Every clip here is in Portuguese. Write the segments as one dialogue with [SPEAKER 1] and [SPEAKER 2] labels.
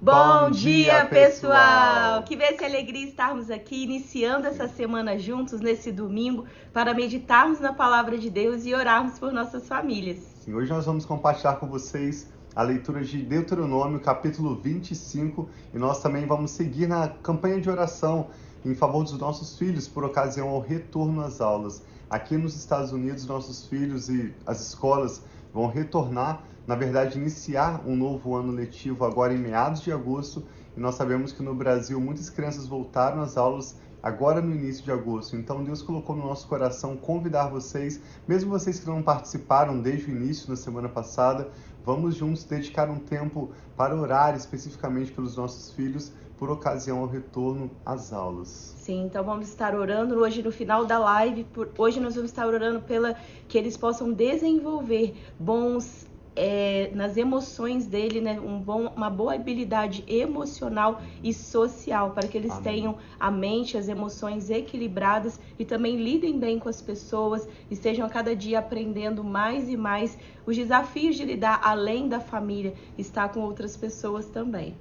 [SPEAKER 1] Bom dia, pessoal! Que vê se alegria estarmos aqui iniciando essa semana juntos nesse domingo para meditarmos na palavra de Deus e orarmos por nossas famílias.
[SPEAKER 2] Sim, hoje nós vamos compartilhar com vocês a leitura de Deuteronômio, capítulo 25, e nós também vamos seguir na campanha de oração em favor dos nossos filhos por ocasião ao retorno às aulas. Aqui nos Estados Unidos, nossos filhos e as escolas vão retornar na verdade, iniciar um novo ano letivo agora em meados de agosto, e nós sabemos que no Brasil muitas crianças voltaram às aulas agora no início de agosto. Então Deus colocou no nosso coração convidar vocês, mesmo vocês que não participaram desde o início na semana passada, vamos juntos dedicar um tempo para orar especificamente pelos nossos filhos por ocasião ao retorno às aulas.
[SPEAKER 1] Sim, então vamos estar orando hoje no final da live. Por, hoje nós vamos estar orando pela que eles possam desenvolver bons é, nas emoções dele, né, um bom, uma boa habilidade emocional e social, para que eles Amém. tenham a mente, as emoções equilibradas e também lidem bem com as pessoas, estejam a cada dia aprendendo mais e mais os desafios de lidar além da família, estar com outras pessoas também.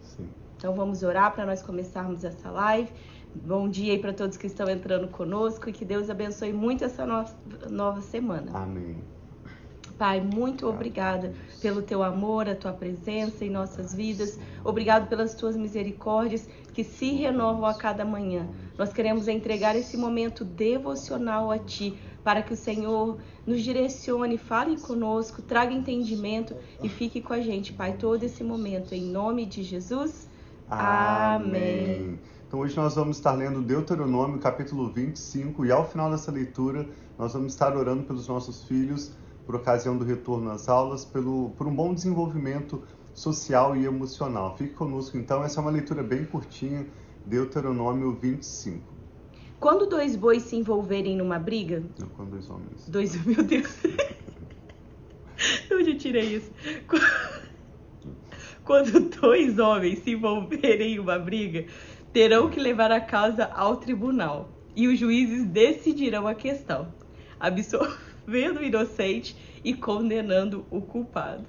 [SPEAKER 1] Sim. Então vamos orar para nós começarmos essa live. Bom dia aí para todos que estão entrando conosco e que Deus abençoe muito essa no nova semana.
[SPEAKER 2] Amém.
[SPEAKER 1] Pai, muito obrigada pelo teu amor, a tua presença em nossas vidas. Obrigado pelas tuas misericórdias que se renovam a cada manhã. Nós queremos entregar esse momento devocional a ti, para que o Senhor nos direcione, fale conosco, traga entendimento e fique com a gente, Pai, todo esse momento. Em nome de Jesus. Amém.
[SPEAKER 2] Então hoje nós vamos estar lendo Deuteronômio capítulo 25 e ao final dessa leitura nós vamos estar orando pelos nossos filhos por ocasião do retorno às aulas, pelo, por um bom desenvolvimento social e emocional. Fique conosco então, essa é uma leitura bem curtinha, Deuteronômio 25.
[SPEAKER 1] Quando dois bois se envolverem numa briga.
[SPEAKER 2] Não, quando dois homens.
[SPEAKER 1] Dois, meu Deus. Onde eu tirei isso? Quando dois homens se envolverem em uma briga, terão que levar a causa ao tribunal e os juízes decidirão a questão. Absor vendo o inocente e condenando o culpado.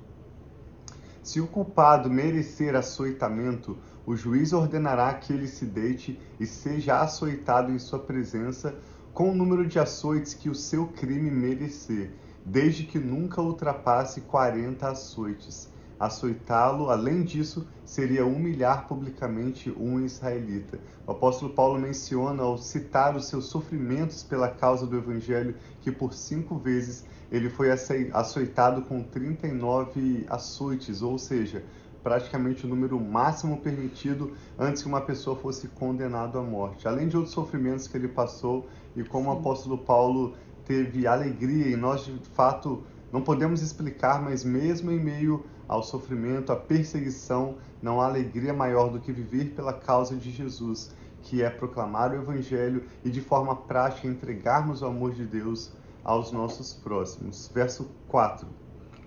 [SPEAKER 2] Se o culpado merecer açoitamento, o juiz ordenará que ele se deite e seja açoitado em sua presença com o número de açoites que o seu crime merecer, desde que nunca ultrapasse 40 açoites. Açoitá-lo, além disso, seria humilhar publicamente um israelita. O apóstolo Paulo menciona, ao citar os seus sofrimentos pela causa do evangelho, que por cinco vezes ele foi açoitado com 39 açoites, ou seja, praticamente o número máximo permitido antes que uma pessoa fosse condenada à morte. Além de outros sofrimentos que ele passou e como Sim. o apóstolo Paulo teve alegria e nós de fato não podemos explicar, mas mesmo em meio ao sofrimento, à perseguição, não há alegria maior do que viver pela causa de Jesus, que é proclamar o Evangelho e de forma prática entregarmos o amor de Deus aos nossos próximos. Verso 4.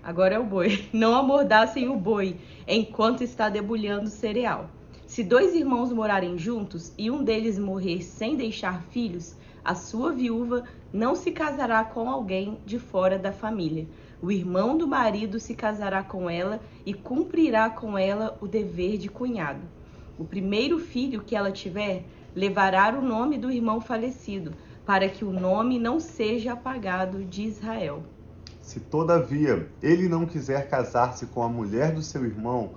[SPEAKER 1] Agora é o boi. Não amordassem o boi enquanto está debulhando cereal. Se dois irmãos morarem juntos e um deles morrer sem deixar filhos, a sua viúva não se casará com alguém de fora da família. O irmão do marido se casará com ela e cumprirá com ela o dever de cunhado. O primeiro filho que ela tiver levará o nome do irmão falecido, para que o nome não seja apagado de Israel.
[SPEAKER 2] Se todavia ele não quiser casar-se com a mulher do seu irmão,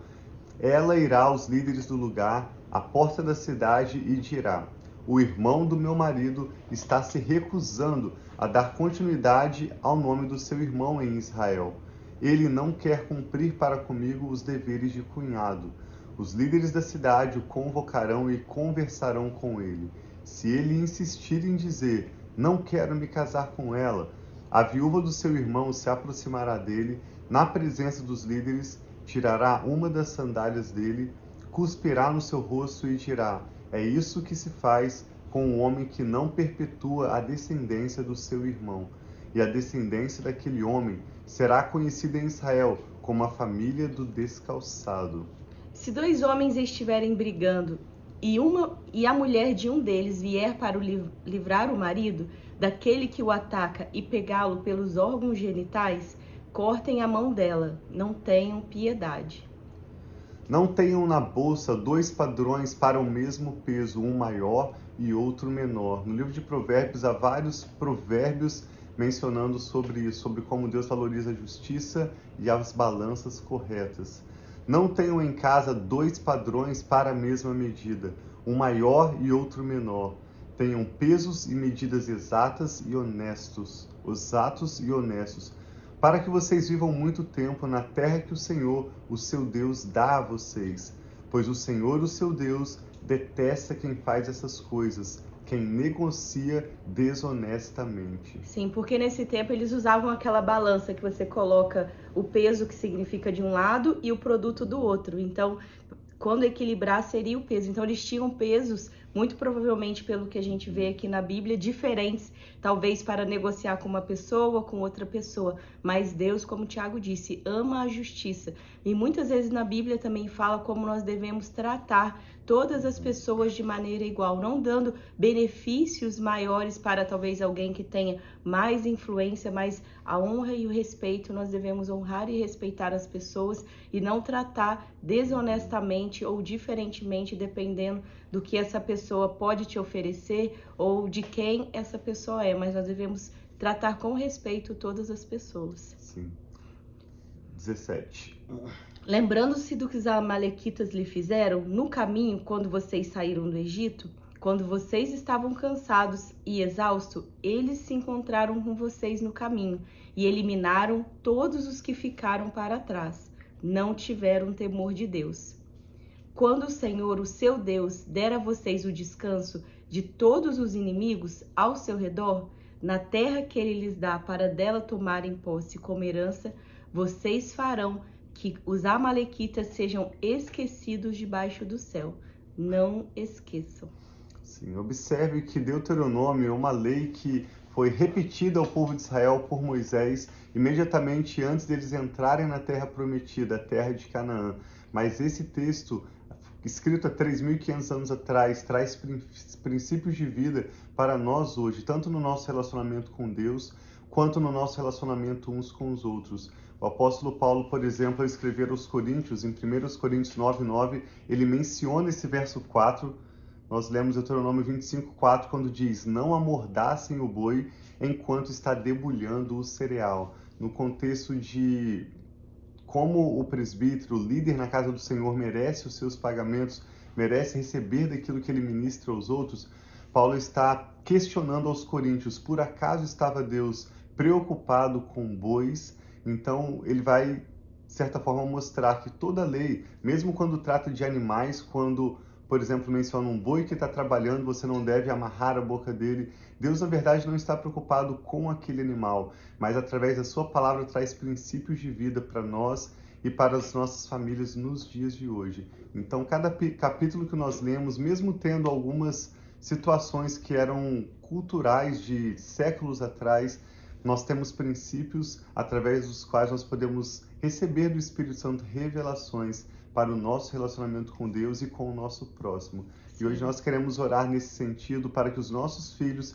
[SPEAKER 2] ela irá aos líderes do lugar, à porta da cidade, e dirá: o irmão do meu marido está se recusando a dar continuidade ao nome do seu irmão em Israel. Ele não quer cumprir para comigo os deveres de cunhado. Os líderes da cidade o convocarão e conversarão com ele. Se ele insistir em dizer: Não quero me casar com ela, a viúva do seu irmão se aproximará dele, na presença dos líderes, tirará uma das sandálias dele, cuspirá no seu rosto e dirá: é isso que se faz com o homem que não perpetua a descendência do seu irmão. E a descendência daquele homem será conhecida em Israel como a família do descalçado.
[SPEAKER 1] Se dois homens estiverem brigando e, uma, e a mulher de um deles vier para o livrar o marido daquele que o ataca e pegá-lo pelos órgãos genitais, cortem a mão dela, não tenham piedade.
[SPEAKER 2] Não tenham na bolsa dois padrões para o mesmo peso, um maior e outro menor. No livro de Provérbios há vários provérbios mencionando sobre isso, sobre como Deus valoriza a justiça e as balanças corretas. Não tenham em casa dois padrões para a mesma medida, um maior e outro menor. Tenham pesos e medidas exatas e honestos, exatos e honestos, para que vocês vivam muito tempo na terra que o Senhor, o seu Deus, dá a vocês. Pois o Senhor, o seu Deus, detesta quem faz essas coisas, quem negocia desonestamente.
[SPEAKER 1] Sim, porque nesse tempo eles usavam aquela balança que você coloca o peso que significa de um lado e o produto do outro. Então, quando equilibrar seria o peso. Então, eles tinham pesos muito provavelmente pelo que a gente vê aqui na Bíblia, diferentes, talvez para negociar com uma pessoa com outra pessoa. Mas Deus, como Tiago disse, ama a justiça. E muitas vezes na Bíblia também fala como nós devemos tratar todas as pessoas de maneira igual, não dando benefícios maiores para talvez alguém que tenha mais influência, mas a honra e o respeito nós devemos honrar e respeitar as pessoas e não tratar desonestamente ou diferentemente dependendo do que essa pessoa pode te oferecer ou de quem essa pessoa é, mas nós devemos tratar com respeito todas as pessoas.
[SPEAKER 2] Sim. 17.
[SPEAKER 1] Lembrando-se do que os amalequitas lhe fizeram no caminho quando vocês saíram do Egito, quando vocês estavam cansados e exaustos, eles se encontraram com vocês no caminho e eliminaram todos os que ficaram para trás. Não tiveram temor de Deus. Quando o Senhor, o seu Deus, der a vocês o descanso de todos os inimigos ao seu redor, na terra que ele lhes dá para dela tomarem posse como herança, vocês farão que os amalequitas sejam esquecidos debaixo do céu. Não esqueçam.
[SPEAKER 2] Sim, observe que Deuteronômio é uma lei que foi repetida ao povo de Israel por Moisés imediatamente antes deles entrarem na terra prometida, a terra de Canaã. Mas esse texto escrito há 3.500 anos atrás, traz princípios de vida para nós hoje, tanto no nosso relacionamento com Deus, quanto no nosso relacionamento uns com os outros. O apóstolo Paulo, por exemplo, ao escrever aos Coríntios, em 1 Coríntios 9:9, ele menciona esse verso 4. Nós lemos Deuteronômio 25:4 quando diz: "Não amordassem o boi enquanto está debulhando o cereal", no contexto de como o presbítero, o líder na casa do Senhor, merece os seus pagamentos, merece receber daquilo que ele ministra aos outros, Paulo está questionando aos coríntios: por acaso estava Deus preocupado com bois? Então ele vai, de certa forma, mostrar que toda lei, mesmo quando trata de animais, quando por exemplo, menciona um boi que está trabalhando, você não deve amarrar a boca dele. Deus, na verdade, não está preocupado com aquele animal, mas através da sua palavra traz princípios de vida para nós e para as nossas famílias nos dias de hoje. Então, cada capítulo que nós lemos, mesmo tendo algumas situações que eram culturais de séculos atrás, nós temos princípios através dos quais nós podemos receber do Espírito Santo revelações para o nosso relacionamento com Deus e com o nosso próximo. E hoje nós queremos orar nesse sentido para que os nossos filhos,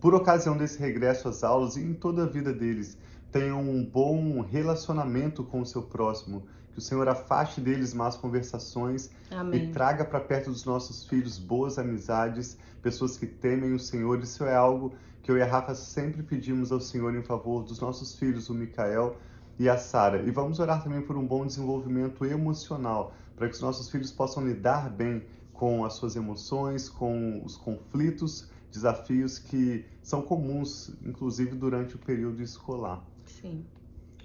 [SPEAKER 2] por ocasião desse regresso às aulas e em toda a vida deles, tenham um bom relacionamento com o seu próximo, que o Senhor afaste deles más conversações
[SPEAKER 1] Amém.
[SPEAKER 2] e traga para perto dos nossos filhos boas amizades, pessoas que temem o Senhor. Isso é algo que eu e a Rafa sempre pedimos ao Senhor em favor dos nossos filhos, o Micael e a Sara. E vamos orar também por um bom desenvolvimento emocional, para que os nossos filhos possam lidar bem com as suas emoções, com os conflitos, desafios que são comuns, inclusive durante o período escolar.
[SPEAKER 1] Sim.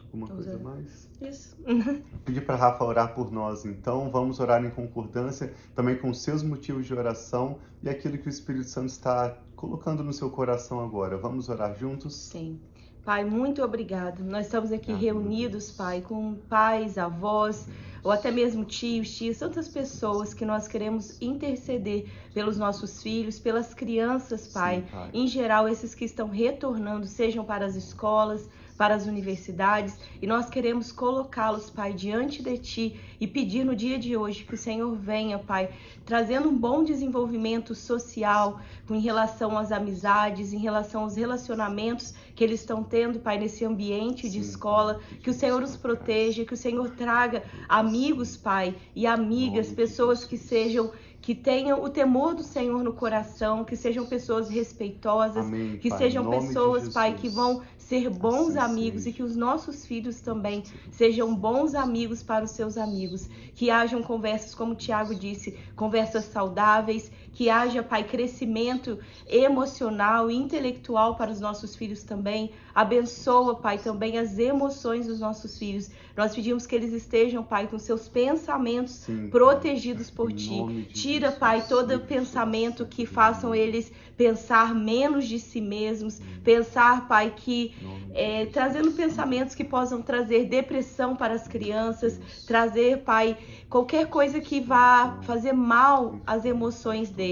[SPEAKER 2] Alguma coisa mais?
[SPEAKER 1] Isso.
[SPEAKER 2] Pedir para Rafa orar por nós, então. Vamos orar em concordância também com os seus motivos de oração e aquilo que o Espírito Santo está colocando no seu coração agora. Vamos orar juntos?
[SPEAKER 1] Sim. Pai, muito obrigado. Nós estamos aqui reunidos, Pai, com pais, avós, ou até mesmo tios, tias, tantas pessoas que nós queremos interceder pelos nossos filhos, pelas crianças, pai. Sim, pai. Em geral, esses que estão retornando, sejam para as escolas, para as universidades, e nós queremos colocá-los, Pai, diante de Ti e pedir no dia de hoje que o Senhor venha, Pai, trazendo um bom desenvolvimento social em relação às amizades, em relação aos relacionamentos que eles estão tendo, Pai, nesse ambiente de escola, que o Senhor os proteja, que o Senhor traga amigos, Pai, e amigas, pessoas que sejam que tenham o temor do Senhor no coração, que sejam pessoas respeitosas,
[SPEAKER 2] Amém,
[SPEAKER 1] que
[SPEAKER 2] pai,
[SPEAKER 1] sejam pessoas, Pai, que vão ser bons assim amigos e que os nossos filhos também sejam bons amigos para os seus amigos. Que hajam conversas, como o Tiago disse, conversas saudáveis, que haja, Pai, crescimento emocional e intelectual para os nossos filhos também. Abençoa, Pai, também as emoções dos nossos filhos. Nós pedimos que eles estejam, Pai, com seus pensamentos Sim, protegidos por Ti. Tira, Pai, todo pensamento que façam eles pensar menos de si mesmos, pensar, Pai, que é, trazendo pensamentos que possam trazer depressão para as crianças, trazer, Pai, qualquer coisa que vá fazer mal às emoções deles.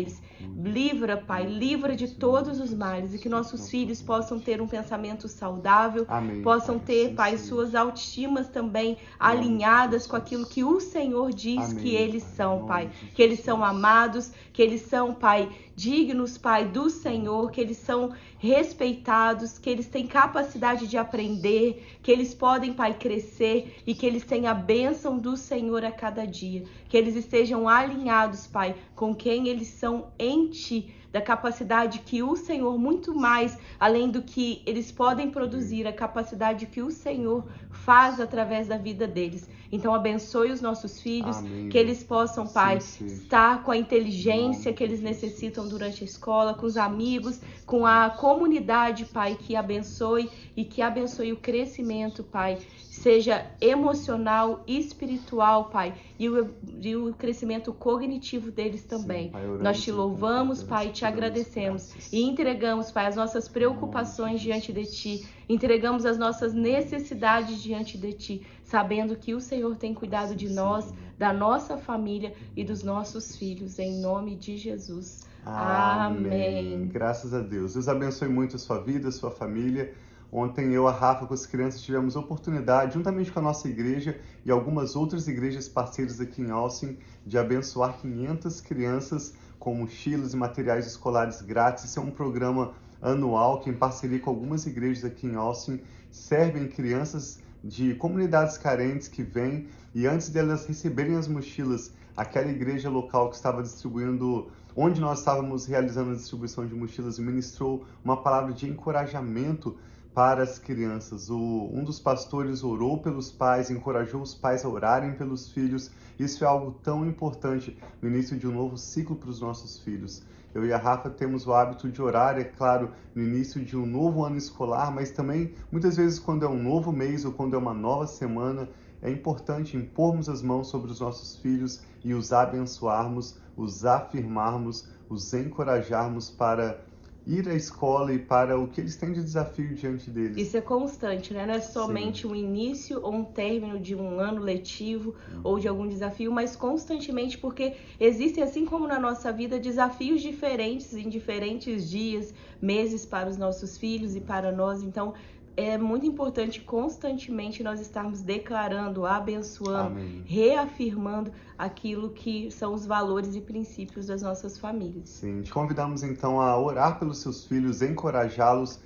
[SPEAKER 1] Livra, Pai, livra de todos os males e que nossos filhos possam ter um pensamento saudável,
[SPEAKER 2] Amém,
[SPEAKER 1] possam ter, Pai, suas autoestimas também alinhadas com aquilo que o Senhor diz Amém, que eles são, Pai. Que eles são amados, que eles são, Pai, dignos, Pai, do Senhor, que eles são respeitados, que eles têm capacidade de aprender, que eles podem, Pai, crescer e que eles têm a bênção do Senhor a cada dia. Que eles estejam alinhados, Pai, com quem eles são em Ti da capacidade que o Senhor, muito mais além do que eles podem produzir, a capacidade que o Senhor faz através da vida deles. Então, abençoe os nossos filhos, Amém. que eles possam, Pai, sim, sim. estar com a inteligência que eles necessitam durante a escola, com os amigos, com a comunidade, Pai, que abençoe e que abençoe o crescimento, Pai, seja emocional, espiritual, Pai, e o, e o crescimento cognitivo deles também. Sim, pai, Nós te louvamos, Pai, te agradecemos e entregamos, Pai, as nossas preocupações diante de Ti, entregamos as nossas necessidades diante de Ti, sabendo que o Senhor tem cuidado de nós, da nossa família e dos nossos filhos, em nome de Jesus. Amém. Amém.
[SPEAKER 2] Graças a Deus. Deus abençoe muito a sua vida, a sua família. Ontem eu, a Rafa, com as crianças tivemos oportunidade, juntamente com a nossa igreja e algumas outras igrejas parceiras aqui em Austin, de abençoar 500 crianças com mochilas e materiais escolares grátis. Esse é um programa anual que, em parceria com algumas igrejas aqui em Austin, servem crianças de comunidades carentes que vêm e antes delas receberem as mochilas, aquela igreja local que estava distribuindo, onde nós estávamos realizando a distribuição de mochilas, ministrou uma palavra de encorajamento para as crianças. O, um dos pastores orou pelos pais, encorajou os pais a orarem pelos filhos. Isso é algo tão importante no início de um novo ciclo para os nossos filhos. Eu e a Rafa temos o hábito de orar, é claro, no início de um novo ano escolar, mas também muitas vezes quando é um novo mês ou quando é uma nova semana, é importante impormos as mãos sobre os nossos filhos e os abençoarmos, os afirmarmos, os encorajarmos para ir à escola e para o que eles têm de desafio diante deles.
[SPEAKER 1] Isso é constante, né? Não é somente Sim. um início ou um término de um ano letivo uhum. ou de algum desafio, mas constantemente porque existem, assim como na nossa vida, desafios diferentes em diferentes dias, meses para os nossos filhos e para nós. Então, é muito importante constantemente nós estarmos declarando, abençoando, Amém. reafirmando aquilo que são os valores e princípios das nossas famílias.
[SPEAKER 2] Sim, te convidamos então a orar pelos seus filhos, encorajá-los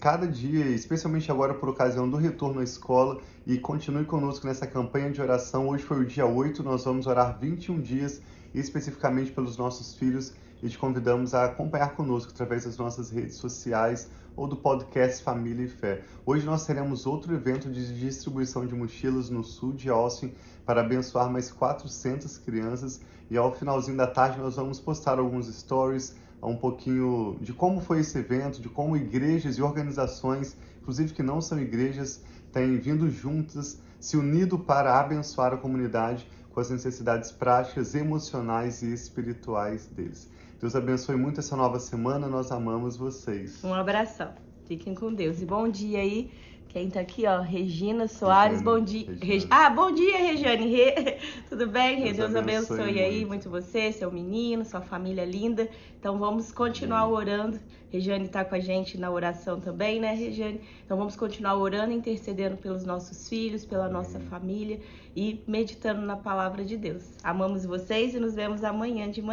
[SPEAKER 2] cada dia, especialmente agora por ocasião do retorno à escola, e continue conosco nessa campanha de oração. Hoje foi o dia 8, nós vamos orar 21 dias especificamente pelos nossos filhos e te convidamos a acompanhar conosco através das nossas redes sociais ou do podcast Família e Fé. Hoje nós teremos outro evento de distribuição de mochilas no sul de Austin para abençoar mais 400 crianças e ao finalzinho da tarde nós vamos postar alguns stories, um pouquinho de como foi esse evento, de como igrejas e organizações, inclusive que não são igrejas, têm vindo juntas, se unido para abençoar a comunidade com as necessidades práticas, emocionais e espirituais deles. Deus abençoe muito essa nova semana. Nós amamos vocês.
[SPEAKER 1] Um abração. Fiquem com Deus. E bom dia aí. Quem tá aqui, ó, Regina Soares,
[SPEAKER 2] Regiane,
[SPEAKER 1] bom dia.
[SPEAKER 2] Regiane.
[SPEAKER 1] Regi- Ah, bom dia, Regiane. Re- Tudo bem?
[SPEAKER 2] Deus
[SPEAKER 1] Deus
[SPEAKER 2] abençoe
[SPEAKER 1] abençoe aí
[SPEAKER 2] muito.
[SPEAKER 1] muito você, seu menino, sua família linda. Então vamos continuar
[SPEAKER 2] Amém.
[SPEAKER 1] orando. Regiane tá com a gente na oração também, né, Regiane? Então vamos continuar orando, intercedendo pelos nossos filhos, pela nossa família e meditando na palavra de Deus. Amamos vocês e nos vemos amanhã de manhã.